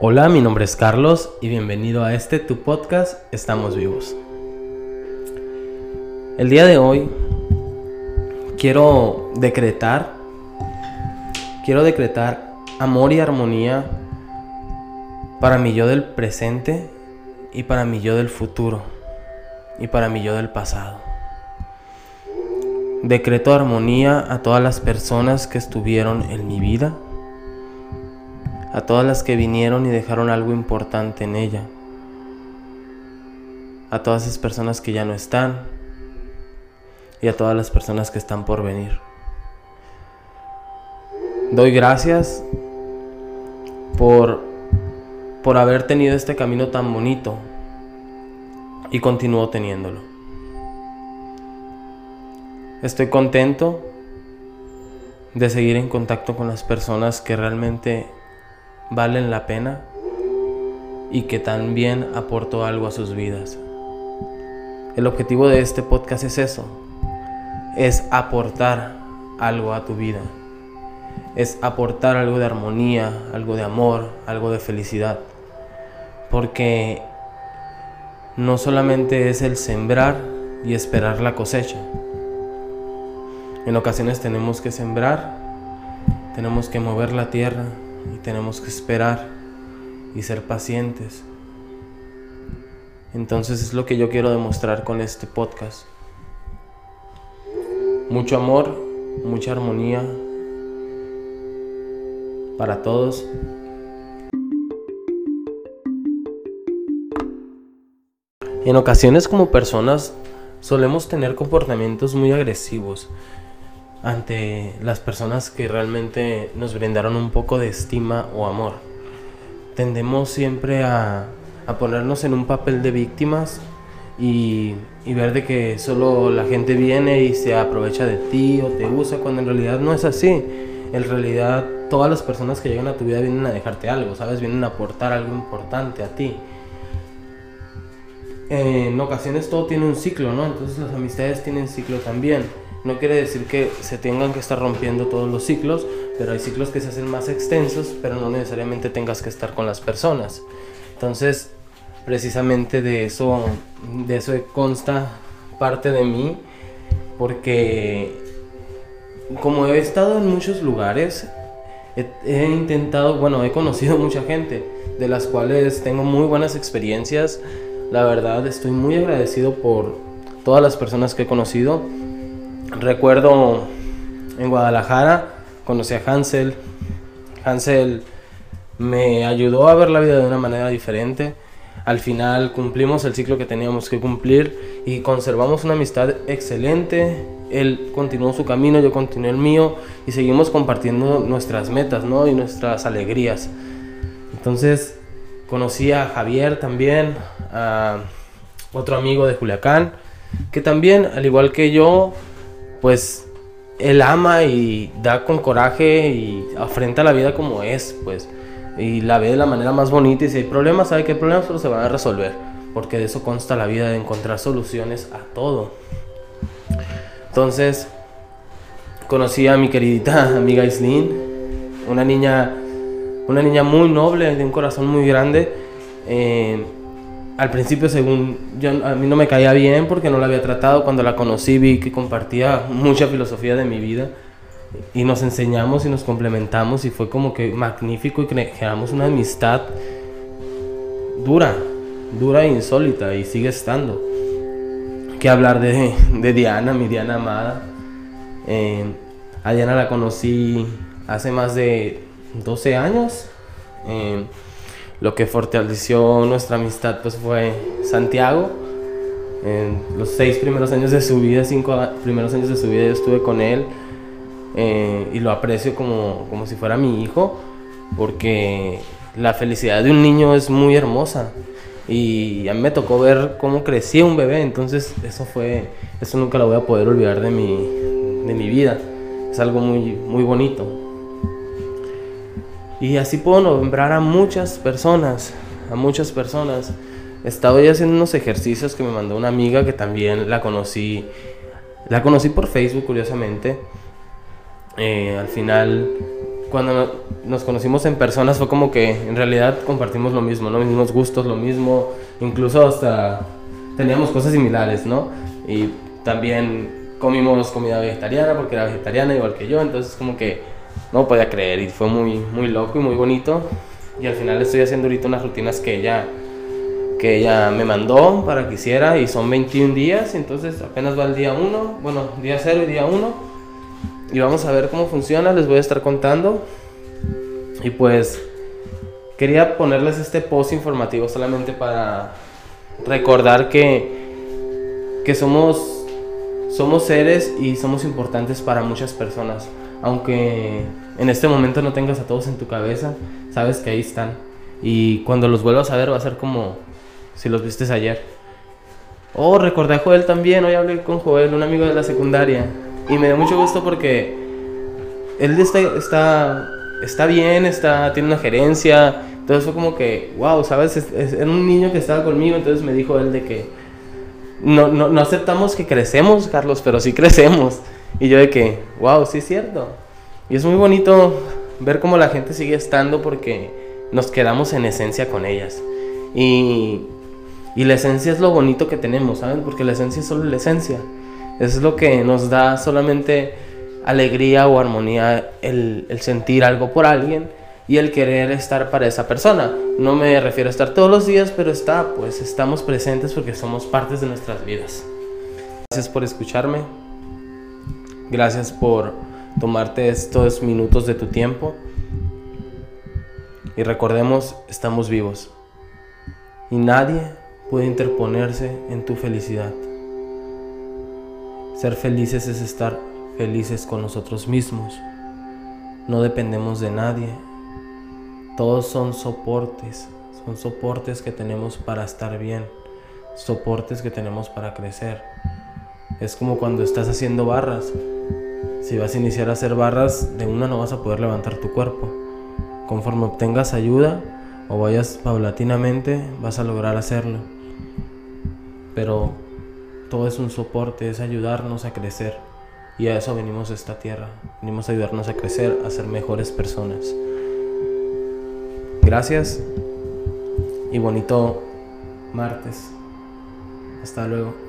Hola, mi nombre es Carlos y bienvenido a este tu podcast Estamos vivos. El día de hoy quiero decretar quiero decretar amor y armonía para mi yo del presente y para mi yo del futuro y para mi yo del pasado. Decreto armonía a todas las personas que estuvieron en mi vida a todas las que vinieron y dejaron algo importante en ella, a todas esas personas que ya no están y a todas las personas que están por venir. Doy gracias por, por haber tenido este camino tan bonito y continúo teniéndolo. Estoy contento de seguir en contacto con las personas que realmente valen la pena y que también aportó algo a sus vidas. El objetivo de este podcast es eso, es aportar algo a tu vida, es aportar algo de armonía, algo de amor, algo de felicidad, porque no solamente es el sembrar y esperar la cosecha, en ocasiones tenemos que sembrar, tenemos que mover la tierra, y tenemos que esperar y ser pacientes. Entonces es lo que yo quiero demostrar con este podcast. Mucho amor, mucha armonía para todos. En ocasiones como personas solemos tener comportamientos muy agresivos ante las personas que realmente nos brindaron un poco de estima o amor. Tendemos siempre a, ponernos en un papel de víctimas y, y, ver de que solo la gente viene y se aprovecha de ti o te usa cuando en realidad no es así. En realidad todas las personas que llegan a tu vida vienen a dejarte algo, ¿sabes? Vienen a aportar algo importante a ti. En ocasiones todo tiene un ciclo, ¿no? Entonces las amistades tienen ciclo también no quiere decir que se tengan que estar rompiendo todos los ciclos, pero hay ciclos que se hacen más extensos, pero no necesariamente tengas que estar con las personas. Entonces, precisamente de eso, de eso consta parte de mí, porque como he estado en muchos lugares, he, he, intentado, bueno, he conocido mucha gente, de las cuales tengo muy buenas experiencias. La verdad, estoy muy agradecido por todas las personas que he conocido Recuerdo en Guadalajara, conocí a Hansel. Hansel me ayudó a ver la vida de una manera diferente. Al final cumplimos el ciclo que teníamos que cumplir y conservamos una amistad excelente. Él continuó su camino, yo continué el mío y seguimos compartiendo nuestras metas ¿no? y nuestras alegrías. Entonces conocí a Javier también, a otro amigo de Culiacán, que también, al igual que yo, pues él ama y da con coraje y afrenta la vida como es, pues, y la ve de la manera más bonita y si hay problemas, sabe que hay problemas, pero se van a resolver, porque de eso consta la vida, de encontrar soluciones a todo. Entonces, conocí a mi queridita amiga Islin, una niña, una niña muy noble, de un corazón muy grande. Eh, al principio, según yo, a mí no me caía bien porque no la había tratado. Cuando la conocí, vi que compartía mucha filosofía de mi vida y nos enseñamos y nos complementamos y fue como que magnífico y creamos una amistad dura, dura e insólita y sigue estando. Que hablar de, de Diana, mi Diana amada. Eh, a Diana la conocí hace más de 12 años. Eh, lo que fortaleció nuestra amistad pues fue Santiago. En los seis primeros años de su vida, cinco primeros años de su vida yo estuve con él eh, y lo aprecio como, como si fuera mi hijo porque la felicidad de un niño es muy hermosa y a mí me tocó ver cómo crecía un bebé, entonces eso fue, eso nunca lo voy a poder olvidar de mi, de mi vida, es algo muy, muy bonito. Y así puedo nombrar a muchas personas, a muchas personas. Estaba ya haciendo unos ejercicios que me mandó una amiga que también la conocí, la conocí por Facebook curiosamente. Eh, al final cuando nos conocimos en personas fue como que en realidad compartimos lo mismo, ¿no? Mismos gustos, lo mismo, incluso hasta teníamos cosas similares, ¿no? Y también comimos comida vegetariana porque era vegetariana igual que yo, entonces como que no podía creer y fue muy, muy loco y muy bonito. Y al final estoy haciendo ahorita unas rutinas que ella, que ella me mandó para que hiciera y son 21 días, entonces apenas va el día 1, bueno, día 0 y día 1 y vamos a ver cómo funciona, les voy a estar contando. Y pues quería ponerles este post informativo solamente para recordar que, que somos, somos seres y somos importantes para muchas personas. Aunque en este momento no tengas a todos en tu cabeza, sabes que ahí están. Y cuando los vuelvas a ver va a ser como si los vistes ayer. Oh, recordé a Joel también. Hoy hablé con Joel, un amigo de la secundaria. Y me da mucho gusto porque él está, está, está bien, está, tiene una gerencia. Entonces fue como que, wow, ¿sabes? Es, era un niño que estaba conmigo, entonces me dijo él de que no, no, no aceptamos que crecemos, Carlos, pero sí crecemos. Y yo de que, wow, sí es cierto. Y es muy bonito ver cómo la gente sigue estando porque nos quedamos en esencia con ellas. Y, y la esencia es lo bonito que tenemos, ¿saben? Porque la esencia es solo la esencia. Es lo que nos da solamente alegría o armonía el, sentir algo por alguien y el querer estar para esa persona. No me refiero a estar todos los días, pero está, pues estamos presentes porque somos partes de nuestras vidas. Gracias por escucharme. Gracias por tomarte estos minutos de tu tiempo. Y recordemos, estamos vivos. Y nadie puede interponerse en tu felicidad. Ser felices es estar felices con nosotros mismos. No dependemos de nadie. Todos son soportes. Son soportes que tenemos para estar bien. Soportes que tenemos para crecer. Es como cuando estás haciendo barras. Si vas a iniciar a hacer barras, de una no vas a poder levantar tu cuerpo. Conforme obtengas ayuda o vayas paulatinamente, vas a lograr hacerlo. Pero todo es un soporte, es ayudarnos a crecer. Y a eso venimos a esta tierra. Venimos a ayudarnos a crecer, a ser mejores personas. Gracias y bonito martes. Hasta luego.